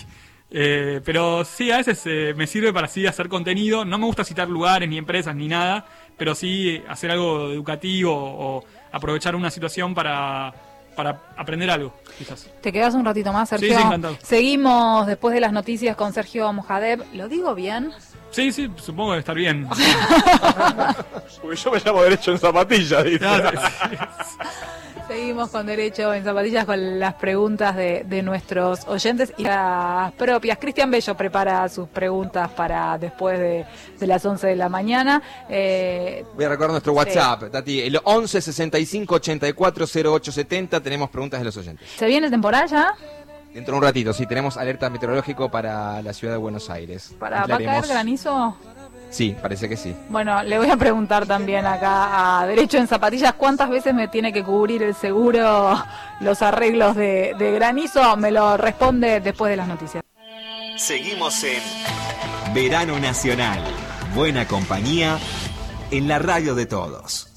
Speaker 2: eh, pero sí, a veces eh, me sirve para así hacer contenido. No me gusta citar lugares, ni empresas, ni nada, pero sí hacer algo educativo o aprovechar una situación para, para aprender algo, quizás.
Speaker 1: ¿Te quedas un ratito más, Sergio?
Speaker 2: Sí, sí, encantado.
Speaker 1: Seguimos después de las noticias con Sergio Mojadeb. ¿Lo digo bien?
Speaker 2: Sí, sí, supongo que debe estar bien.
Speaker 4: Porque yo me llamo derecho en zapatillas, dice.
Speaker 2: Sí.
Speaker 1: Seguimos con Derecho en Zapatillas con las preguntas de, de nuestros oyentes y las propias. Cristian Bello prepara sus preguntas para después de, de las 11 de la mañana. Eh,
Speaker 3: Voy a recordar nuestro WhatsApp, Tati, el 11 65 84 08 70. Tenemos preguntas de los oyentes.
Speaker 1: ¿Se viene el temporal ya?
Speaker 3: Dentro de un ratito, sí, tenemos alerta meteorológico para la ciudad de Buenos Aires.
Speaker 1: ¿Para, ¿Va a caer granizo?
Speaker 3: Sí, parece que sí.
Speaker 1: Bueno, le voy a preguntar también acá a Derecho en Zapatillas cuántas veces me tiene que cubrir el seguro los arreglos de, de granizo. Me lo responde después de las noticias.
Speaker 6: Seguimos en Verano Nacional. Buena compañía en la radio de todos.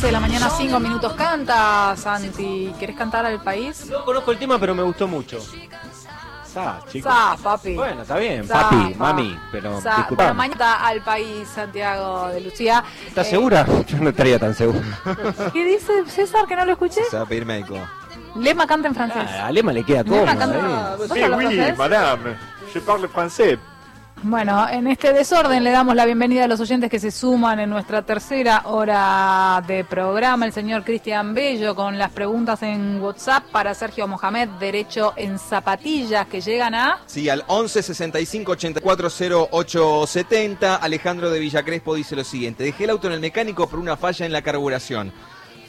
Speaker 1: 11 de la mañana, 5 minutos. Canta, Santi. ¿Querés cantar al país?
Speaker 5: No conozco el tema, pero me gustó mucho.
Speaker 4: Sa, chicos.
Speaker 1: Sa, papi.
Speaker 5: Bueno, está bien,
Speaker 1: Sa,
Speaker 5: papi,
Speaker 1: pa.
Speaker 5: mami, pero
Speaker 1: Sa-
Speaker 5: disculpame.
Speaker 1: bueno, mañana al país, Santiago de Lucía.
Speaker 5: ¿Estás
Speaker 1: Eh,
Speaker 5: segura? Yo no estaría tan seguro.
Speaker 1: ¿Qué dice César que no lo escuché?
Speaker 3: Se va a pedir médico.
Speaker 1: Lema canta en francés.
Speaker 5: Ah, a Lema le queda cómodo.
Speaker 1: Lema canta.
Speaker 5: eh.
Speaker 1: ¿Vos
Speaker 4: Sí, oui, madame. Je parle français.
Speaker 1: Bueno, en este desorden le damos la bienvenida a los oyentes que se suman en nuestra tercera hora de programa. El señor Cristian Bello con las preguntas en WhatsApp para Sergio Mohamed, derecho en zapatillas, que llegan a...
Speaker 3: Sí, al 11 65 84 08 70. Alejandro de Villa Crespo dice lo siguiente: Dejé el auto en el mecánico por una falla en la carburación.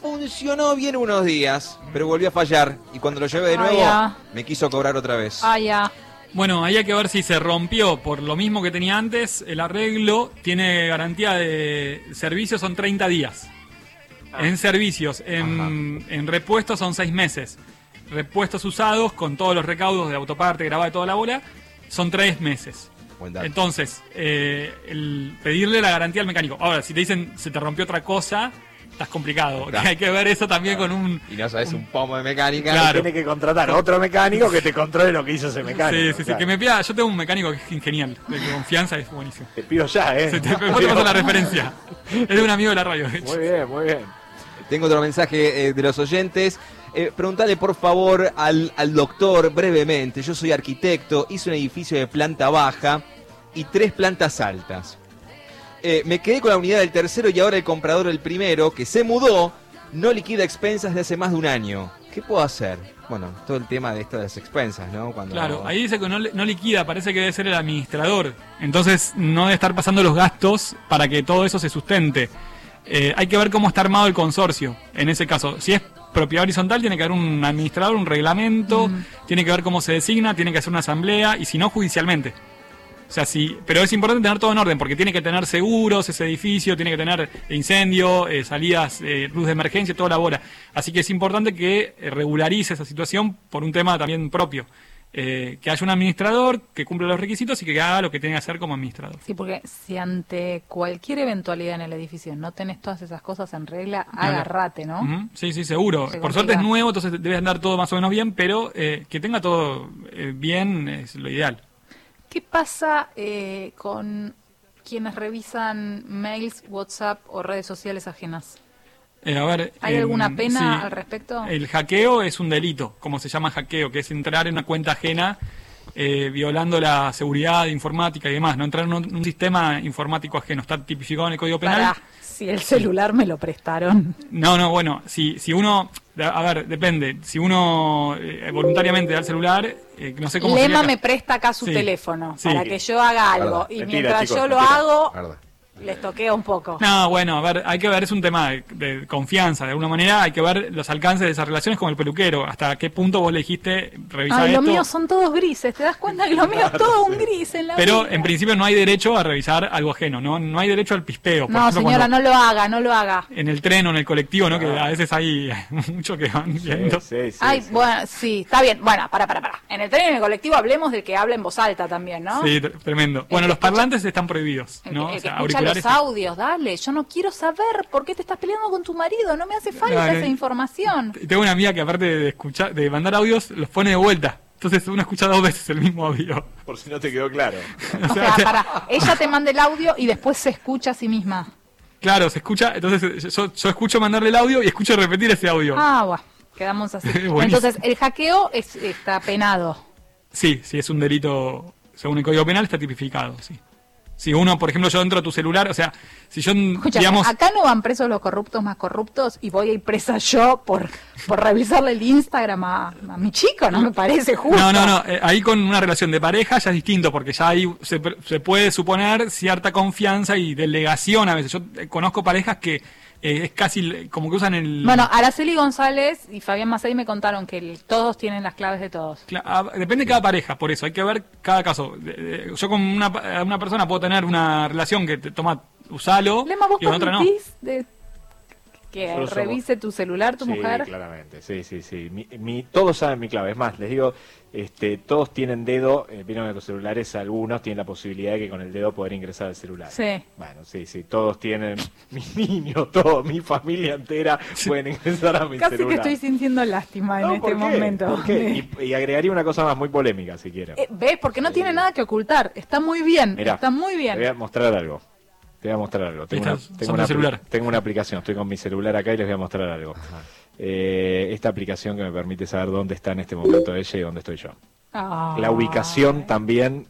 Speaker 3: Funcionó bien unos días, pero volvió a fallar. Y cuando lo llevé de
Speaker 1: Ah,
Speaker 3: nuevo, me quiso cobrar otra vez.
Speaker 1: Ah, ya.
Speaker 2: Bueno, ahí hay que ver si se rompió por lo mismo que tenía antes. El arreglo tiene garantía de servicio, son 30 días. En servicios, en, en repuestos son 6 meses. Repuestos usados con todos los recaudos de autoparte, grabada y toda la bola, son 3 meses. Entonces, eh, el pedirle la garantía al mecánico. Ahora, si te dicen se te rompió otra cosa, estás complicado.
Speaker 3: Claro.
Speaker 2: Hay que ver eso también con un.
Speaker 3: y no sabes un pomo de mecánica.
Speaker 2: Claro.
Speaker 4: Tiene que contratar otro mecánico que te controle lo que hizo ese mecánico.
Speaker 2: Sí, sí, sí, que me pida. Yo tengo un mecánico que es genial, de confianza, es buenísimo.
Speaker 4: Te pido ya, ¿eh?
Speaker 2: Se te, te paso la referencia. Es de un amigo de la radio, de hecho.
Speaker 4: Muy bien, muy bien.
Speaker 3: Tengo otro mensaje eh, de los oyentes. Eh, preguntale por favor al, al doctor brevemente. Yo soy arquitecto, hice un edificio de planta baja y tres plantas altas. Eh, me quedé con la unidad del tercero y ahora el comprador del primero, que se mudó, no liquida expensas de hace más de un año. ¿Qué puedo hacer? Bueno, todo el tema de esto de las expensas, ¿no? Cuando...
Speaker 2: Claro, ahí dice que no, no liquida, parece que debe ser el administrador. Entonces no debe estar pasando los gastos para que todo eso se sustente. Eh, hay que ver cómo está armado el consorcio en ese caso. Si es propiedad horizontal, tiene que haber un administrador, un reglamento, tiene que ver cómo se designa, tiene que hacer una asamblea y si no, judicialmente. O sea, sí, pero es importante tener todo en orden porque tiene que tener seguros ese edificio, tiene que tener incendio, eh, salidas, eh, luz de emergencia, toda la bola. Así que es importante que eh, regularice esa situación por un tema también propio. Eh, que haya un administrador que cumpla los requisitos y que haga lo que tiene que hacer como administrador.
Speaker 1: Sí, porque si ante cualquier eventualidad en el edificio no tenés todas esas cosas en regla, agarrate, ¿no?
Speaker 2: Sí, sí, seguro.
Speaker 1: Se
Speaker 2: Por suerte es nuevo, entonces debe andar todo más o menos bien, pero eh, que tenga todo eh, bien es lo ideal.
Speaker 1: ¿Qué pasa eh, con quienes revisan mails, WhatsApp o redes sociales ajenas?
Speaker 2: Eh, a ver,
Speaker 1: ¿Hay
Speaker 2: em,
Speaker 1: alguna pena
Speaker 2: sí.
Speaker 1: al respecto?
Speaker 2: El hackeo es un delito, como se llama hackeo, que es entrar en una cuenta ajena eh, violando la seguridad informática y demás. No entrar en un, un sistema informático ajeno. Está tipificado en el Código Penal.
Speaker 1: Pará, si el celular me lo prestaron.
Speaker 2: No, no, bueno, si, si uno, a ver, depende. Si uno eh, voluntariamente da el celular, eh, no sé cómo
Speaker 1: Lema
Speaker 2: sería-
Speaker 1: me presta acá su
Speaker 2: Sí,
Speaker 1: teléfono
Speaker 2: sí.
Speaker 1: para que yo haga algo. Y
Speaker 4: Mentira,
Speaker 1: mientras
Speaker 4: chicos,
Speaker 1: yo lo
Speaker 4: mentira.
Speaker 1: hago. Les toquea un poco.
Speaker 2: No, bueno, a ver, hay que ver, es un tema de, de confianza, de alguna manera hay que ver los alcances de esas relaciones con el peluquero, hasta qué punto vos le dijiste revisar
Speaker 1: Ay,
Speaker 2: esto.
Speaker 1: los míos son todos grises, ¿te das cuenta que lo mío es todo un gris en la
Speaker 2: Pero
Speaker 1: vida?
Speaker 2: en principio no hay derecho a revisar algo ajeno, ¿no? No hay derecho al pispeo. Por
Speaker 1: No,
Speaker 2: ejemplo,
Speaker 1: señora,
Speaker 2: cuando
Speaker 1: no lo haga, no lo haga.
Speaker 2: En el tren o en el colectivo, ¿no? Que a veces hay muchos que van viendo.
Speaker 4: Sí, sí,
Speaker 1: Ay,
Speaker 4: sí.
Speaker 1: bueno, sí, está bien. Bueno, para, para, para. En el tren y en el colectivo hablemos del que habla en voz alta también, ¿no?
Speaker 2: Sí, tr- tremendo. Bueno, los
Speaker 1: escucha-
Speaker 2: parlantes están prohibidos,
Speaker 1: El,
Speaker 2: ¿no?
Speaker 1: que- el
Speaker 2: O
Speaker 1: que
Speaker 2: sea,
Speaker 1: escucha
Speaker 2: auriculares.
Speaker 1: Los audios, dale. Yo no quiero saber por qué te estás peleando con tu marido. No me hace falta
Speaker 2: Dale.
Speaker 1: esa información.
Speaker 2: Y Tengo una amiga que aparte de escuchar, de mandar audios, los pone de vuelta. Entonces uno escucha dos veces el mismo audio.
Speaker 4: Por si no te quedó claro.
Speaker 1: O sea, para, ella te manda el audio y después se escucha a sí misma.
Speaker 2: Claro, se escucha, entonces yo, yo escucho mandarle el audio y escucho repetir ese audio.
Speaker 1: Ah, bueno, quedamos así. Entonces, el hackeo es, está penado.
Speaker 2: Sí, sí, es un delito, según el Código Penal, está tipificado, sí. Si uno, por ejemplo, yo entro a tu celular, o sea, si yo,
Speaker 1: Escucha,
Speaker 2: digamos,
Speaker 1: acá no van presos los corruptos más corruptos y voy a ir presa yo por, por revisarle el Instagram a, a mi chico, no me parece justo.
Speaker 2: No, no, no. eh, ahí con una relación de pareja ya es distinto, porque ya ahí se, se puede suponer cierta confianza y delegación a veces. Yo eh, conozco parejas que eh, es casi como que usan el...
Speaker 1: Bueno, Araceli González y Fabián Macei me contaron que el- todos tienen las claves de todos.
Speaker 2: Cla- ah, Depende de cada pareja, por eso hay que ver cada caso. De- de- Yo con una, una persona puedo tener una relación que te toma, usalo,
Speaker 1: Lema, vos
Speaker 2: y con otra no.
Speaker 1: de que
Speaker 4: Nosotros somos-
Speaker 1: revise tu celular, tu
Speaker 4: sí,
Speaker 1: mujer.
Speaker 4: claramente, sí, sí, sí. Mi, mi- todos saben mi clave. Es más, les digo, este, todos tienen dedo. Eh, Vieron que los celulares, algunos tienen la posibilidad de que con el dedo poder ingresar al celular.
Speaker 1: Sí.
Speaker 4: Bueno, sí, sí. Todos tienen. Mi niño, todo, mi familia entera pueden ingresar a mi
Speaker 1: Casi que
Speaker 4: celular.
Speaker 1: estoy sintiendo lástima en
Speaker 4: No,
Speaker 1: este momento.
Speaker 4: Y, y agregaría una cosa más muy polémica, si quieren.
Speaker 1: Eh, ¿Ves? Porque no tiene nada que ocultar. Está muy bien.
Speaker 4: Mirá,
Speaker 1: está muy
Speaker 4: Te voy a
Speaker 1: bien.
Speaker 4: mostrar algo. Te voy a mostrar algo. Tengo, una, tengo, una,
Speaker 2: celular.
Speaker 4: tengo una aplicación. Estoy con mi celular acá y les voy a mostrar algo. Eh, esta aplicación que me permite saber dónde está en este momento ella y dónde estoy yo.
Speaker 1: Ah.
Speaker 4: La ubicación también.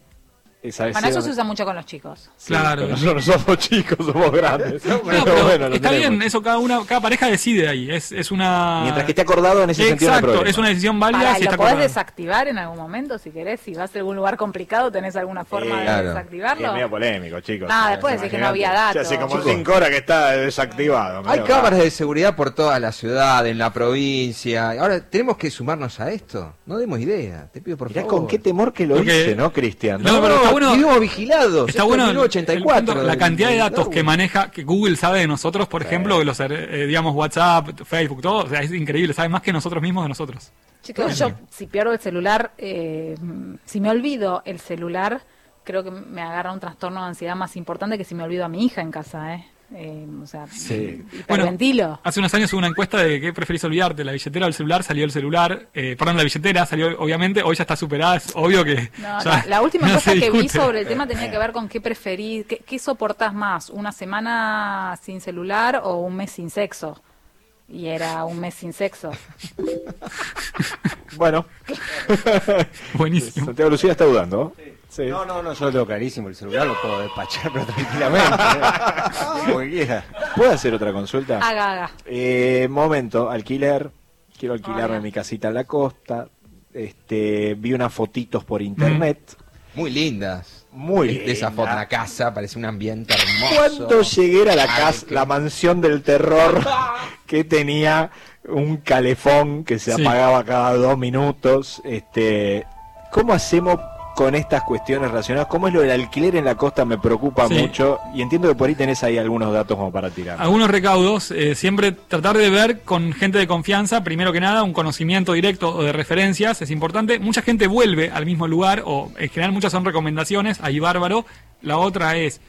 Speaker 4: Esa es
Speaker 1: Bueno, eso se usa mucho con los chicos.
Speaker 2: Claro.
Speaker 4: pero nosotros no somos chicos, somos grandes.
Speaker 2: No,
Speaker 4: Pero
Speaker 2: pero
Speaker 4: bueno, lo
Speaker 2: está
Speaker 4: tenemos.
Speaker 2: bien, eso cada una, cada pareja decide ahí. Es, es una.
Speaker 4: Mientras que esté acordado en ese sentido no hay
Speaker 2: Exacto,
Speaker 4: problema.
Speaker 2: es una decisión válida si
Speaker 1: ¿y
Speaker 2: está
Speaker 1: ¿Lo podés
Speaker 2: acordado.
Speaker 1: desactivar en algún momento si querés? Si vas a algún lugar complicado, ¿tenés alguna forma de
Speaker 3: claro.
Speaker 1: Desactivarlo?
Speaker 4: es medio polémico, chicos.
Speaker 1: Ah, después decís que no había datos.
Speaker 4: Ya hace como
Speaker 3: Chicos.
Speaker 4: cinco horas que está desactivado.
Speaker 3: Hay
Speaker 4: medio
Speaker 3: cámaras de seguridad por toda la ciudad, en la provincia. Ahora, ¿tenemos que sumarnos a esto? No demos idea, te pido por
Speaker 4: Mirá
Speaker 3: favor.
Speaker 4: con qué temor que lo
Speaker 2: Porque-
Speaker 4: dice, ¿no, Cristian?
Speaker 2: No, pero está bueno-
Speaker 3: vivimos vigilados.
Speaker 2: Está
Speaker 3: Esto
Speaker 2: bueno
Speaker 3: es
Speaker 2: el-
Speaker 3: 1984.
Speaker 2: el punto, la cantidad de datos que maneja, que Google sabe de nosotros, por ejemplo, los, eh, digamos, WhatsApp, Facebook, todo, o sea, es increíble, sabe más que nosotros mismos de nosotros.
Speaker 1: Chicos, yo si pierdo el celular, eh, si me olvido el celular, creo que me agarra un trastorno de ansiedad más importante que si me olvido a mi hija en casa, ¿eh? Eh, o sea,
Speaker 4: Sí.
Speaker 1: hiperventilo.
Speaker 2: Hace unos años hubo una encuesta de qué preferís olvidarte, la billetera o el celular, salió el celular, eh, perdón, la billetera salió, obviamente, hoy ya está superada, es obvio que...
Speaker 1: No,
Speaker 2: ya
Speaker 1: la, la última
Speaker 2: no
Speaker 1: cosa que vi sobre el tema tenía que ver con qué preferís, qué, qué soportás más, una semana sin celular o un mes sin sexo. Y era un mes sin sexo.
Speaker 4: Bueno,
Speaker 2: Buenísimo.
Speaker 4: Santiago Lucía está dudando. Sí.
Speaker 5: No, no, no, yo lo tengo clarísimo. El celular lo puedo despachar pero tranquilamente. Como que quiera.
Speaker 4: ¿Puedo hacer otra consulta?
Speaker 1: Haga, haga.
Speaker 4: Eh, momento, alquiler. Quiero alquilarme
Speaker 1: Hola.
Speaker 4: mi casita en la costa. Este, vi unas fotitos por internet.
Speaker 3: Muy lindas.
Speaker 4: Muy
Speaker 3: De esa foto, la casa, parece un ambiente hermoso.
Speaker 4: Cuando llegué a la casa, la mansión del terror que tenía un calefón que se
Speaker 2: Sí.
Speaker 4: apagaba cada dos minutos. Este, ¿cómo hacemos con estas cuestiones relacionadas? ¿Cómo es lo del alquiler en la costa? Me preocupa
Speaker 2: Sí.
Speaker 4: mucho y entiendo que por ahí tenés ahí algunos datos como para tirar.
Speaker 2: Algunos recaudos, eh, siempre tratar de ver con gente de confianza, primero que nada, un conocimiento directo o de referencias, es importante. Mucha gente vuelve al mismo lugar, o en general muchas son recomendaciones, ahí bárbaro. La otra es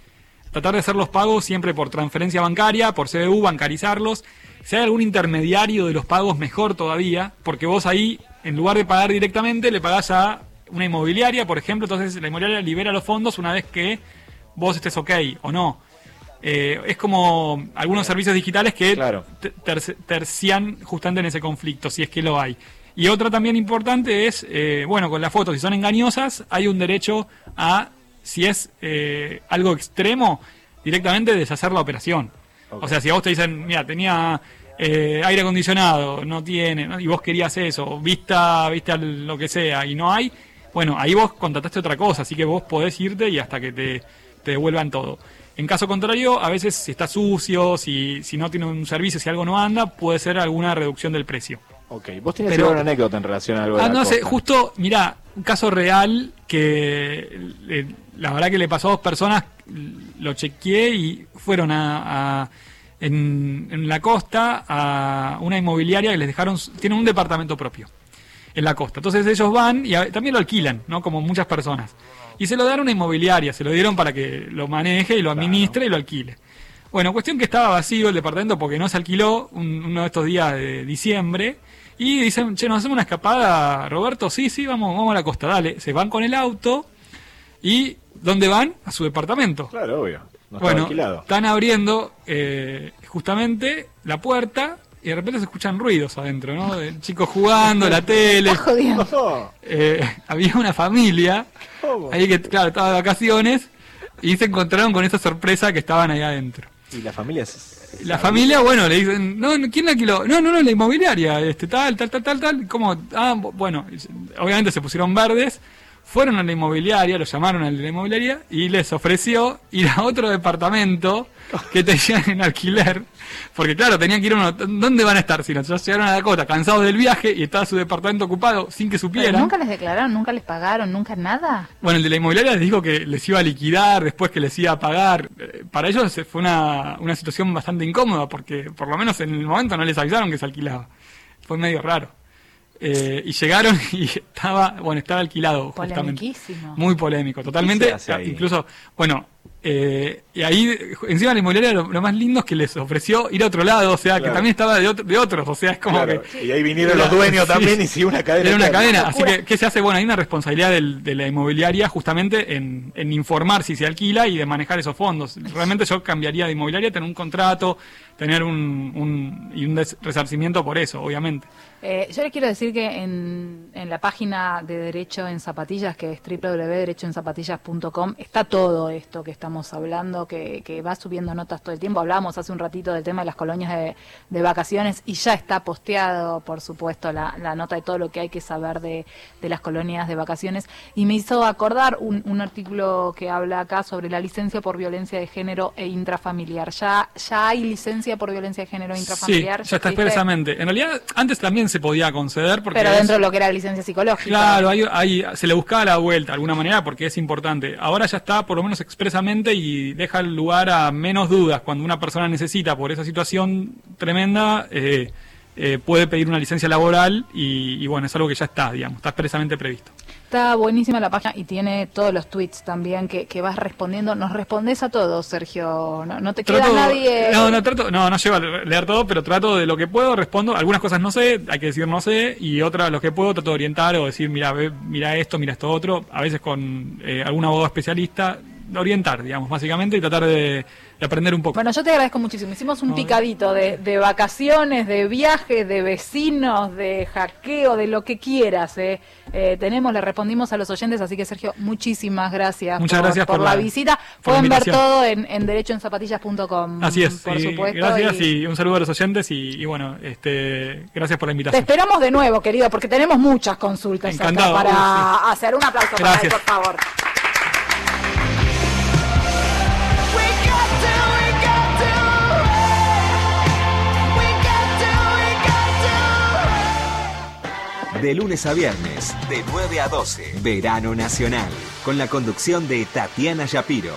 Speaker 2: tratar de hacer los pagos siempre por transferencia bancaria, por CBU, bancarizarlos. Si hay algún intermediario de los pagos, mejor todavía, porque vos ahí, en lugar de pagar directamente, le pagás a una inmobiliaria, por ejemplo, entonces la inmobiliaria libera los fondos una vez que vos estés ok o no. Eh, es como algunos servicios digitales que
Speaker 4: Claro.
Speaker 2: te- terci- tercian justamente en ese conflicto, si es que lo hay. Y otra también importante es, eh, bueno, con las fotos, si son engañosas, hay un derecho a, si es eh, algo extremo, directamente deshacer la operación. O sea, si a vos te dicen, mira, tenía eh, aire acondicionado, no tiene, ¿no? y vos querías eso, vista, vista lo que sea, y no hay, bueno, ahí vos contrataste otra cosa, así que vos podés irte y hasta que te, te devuelvan todo. En caso contrario, a veces si está sucio, si, si no tiene un servicio, si algo no anda, puede ser alguna reducción del precio.
Speaker 4: Ok, vos tenés
Speaker 2: Pero-
Speaker 4: alguna anécdota en relación a algo de
Speaker 2: Ah,
Speaker 4: la
Speaker 2: no sé, justo, mira, un caso real que eh, la verdad que le pasó a dos personas, lo chequeé y fueron a, a- en, en la costa a una inmobiliaria que les dejaron, tienen un departamento propio en la costa. Entonces ellos van y a- también lo alquilan, ¿no? Como muchas personas. Y se lo dieron a una inmobiliaria, se lo dieron para que lo maneje y lo administre y lo alquile. Bueno, cuestión que estaba vacío el departamento porque no se alquiló un- uno de estos días de diciembre. Y dicen, che, nos hacemos una escapada, Roberto, sí, sí, vamos, vamos a la costa, dale. Se van con el auto y ¿dónde van? A su departamento.
Speaker 4: Claro, obvio. No
Speaker 2: bueno,
Speaker 4: alquilado.
Speaker 2: están abriendo eh, justamente la puerta y de repente se escuchan ruidos adentro, ¿no? De chicos jugando, la tele. Eh, había una familia
Speaker 4: ¿cómo?
Speaker 2: ahí que, claro, estaba de vacaciones y se encontraron con esa sorpresa que estaban ahí adentro.
Speaker 4: Y la familia
Speaker 2: La familia, bueno, le dicen, no, no, ¿quién la alquiló? No, no, no, la inmobiliaria, este, tal, tal, tal, tal, tal, como, ah, bu- bueno, obviamente se pusieron verdes, fueron a la inmobiliaria, lo llamaron al de la inmobiliaria y les ofreció ir a otro departamento que tenían en alquiler, porque claro, tenían que ir a uno, ¿dónde van a estar? Si no, ya llegaron a Dakota cansados del viaje y estaba su departamento ocupado sin que supieran.
Speaker 1: nunca les declararon, nunca les pagaron, nunca nada.
Speaker 2: Bueno, el de la inmobiliaria les dijo que les iba a liquidar, después que les iba a pagar. Eh, Para ellos fue una, una situación bastante incómoda, porque por lo menos en el momento no les avisaron que se alquilaba. Fue medio raro. Eh, y llegaron y estaba, bueno, estaba alquilado justamente. Muy polémico, totalmente. Incluso, bueno, eh, y ahí encima de la inmobiliaria lo, lo más lindo es que les ofreció ir a otro lado, o sea,
Speaker 4: Claro.
Speaker 2: que también estaba de, otro- de otros, o sea, es como
Speaker 4: Claro,
Speaker 2: que...
Speaker 4: Y ahí vinieron
Speaker 2: Era-
Speaker 4: los dueños
Speaker 2: sí.
Speaker 4: también y siguió una cadena.
Speaker 2: Era una cadena, así que ¿qué se hace? Bueno, hay una responsabilidad del- de la inmobiliaria justamente en, en informar si se alquila y de manejar esos fondos. Realmente yo cambiaría de inmobiliaria, tener un contrato, tener un, un- y un resarcimiento por eso, obviamente.
Speaker 1: Eh, yo les quiero decir que en, en la página de Derecho en Zapatillas, que es www.derechoenzapatillas.com, está todo esto que estamos hablando, que, que va subiendo notas todo el tiempo. Hablábamos hace un ratito del tema de las colonias de, de vacaciones y ya está posteado, por supuesto, la, la nota de todo lo que hay que saber de, de las colonias de vacaciones. Y me hizo acordar un, un artículo que habla acá sobre la licencia por violencia de género e intrafamiliar. ¿Ya, ya hay licencia por violencia de género e
Speaker 2: Sí,
Speaker 1: intrafamiliar?
Speaker 2: ya está
Speaker 1: ¿Existe?
Speaker 2: expresamente. En realidad, antes también se podía conceder porque...
Speaker 1: Pero
Speaker 2: es-
Speaker 1: dentro de lo que era licencia psicológica.
Speaker 2: Claro, hay, hay- se le buscaba la vuelta de alguna manera porque es importante. Ahora ya está por lo menos expresamente y deja lugar a menos dudas. Cuando una persona necesita por esa situación tremenda, eh, eh, puede pedir una licencia laboral y, y bueno, es algo que ya está, digamos, está expresamente previsto.
Speaker 1: Está buenísima la página y tiene todos los tweets también que, que vas respondiendo. Nos respondes a todos, Sergio. No, no te queda nadie.
Speaker 2: No, no, trato, no, no llevo a leer todo, pero trato de lo que puedo, respondo. Algunas cosas no sé, hay que decir no sé, y otras lo que puedo trato de orientar o decir, mira, ve- mira esto, mira esto otro. A veces con eh, algún abogado especialista, orientar, digamos, básicamente, y tratar de, de aprender un poco.
Speaker 1: Bueno, yo te agradezco muchísimo. Hicimos un
Speaker 2: No.
Speaker 1: picadito de, de vacaciones, de viajes, de vecinos, de hackeo, de lo que quieras. ¿eh? Eh, tenemos, le respondimos a los oyentes, así que Sergio, muchísimas gracias,
Speaker 2: Muchas
Speaker 1: por,
Speaker 2: gracias
Speaker 1: por
Speaker 2: por
Speaker 1: la,
Speaker 2: la-
Speaker 1: visita. Pueden ver todo en, en derechoenzapatillas.com.
Speaker 2: Así es,
Speaker 1: por
Speaker 2: y
Speaker 1: supuesto.
Speaker 2: gracias
Speaker 1: y-
Speaker 2: y un saludo a los oyentes y, y bueno, este, gracias por la
Speaker 1: Te
Speaker 2: invitación.
Speaker 1: esperamos de nuevo, querido, porque tenemos muchas consultas
Speaker 2: Encantado,
Speaker 1: acá para
Speaker 2: uy,
Speaker 1: hacer un aplauso para él,
Speaker 2: Gracias.
Speaker 1: por favor.
Speaker 6: De lunes a viernes, de 9 a 12, Verano Nacional, con la conducción de Tatiana Shapiro.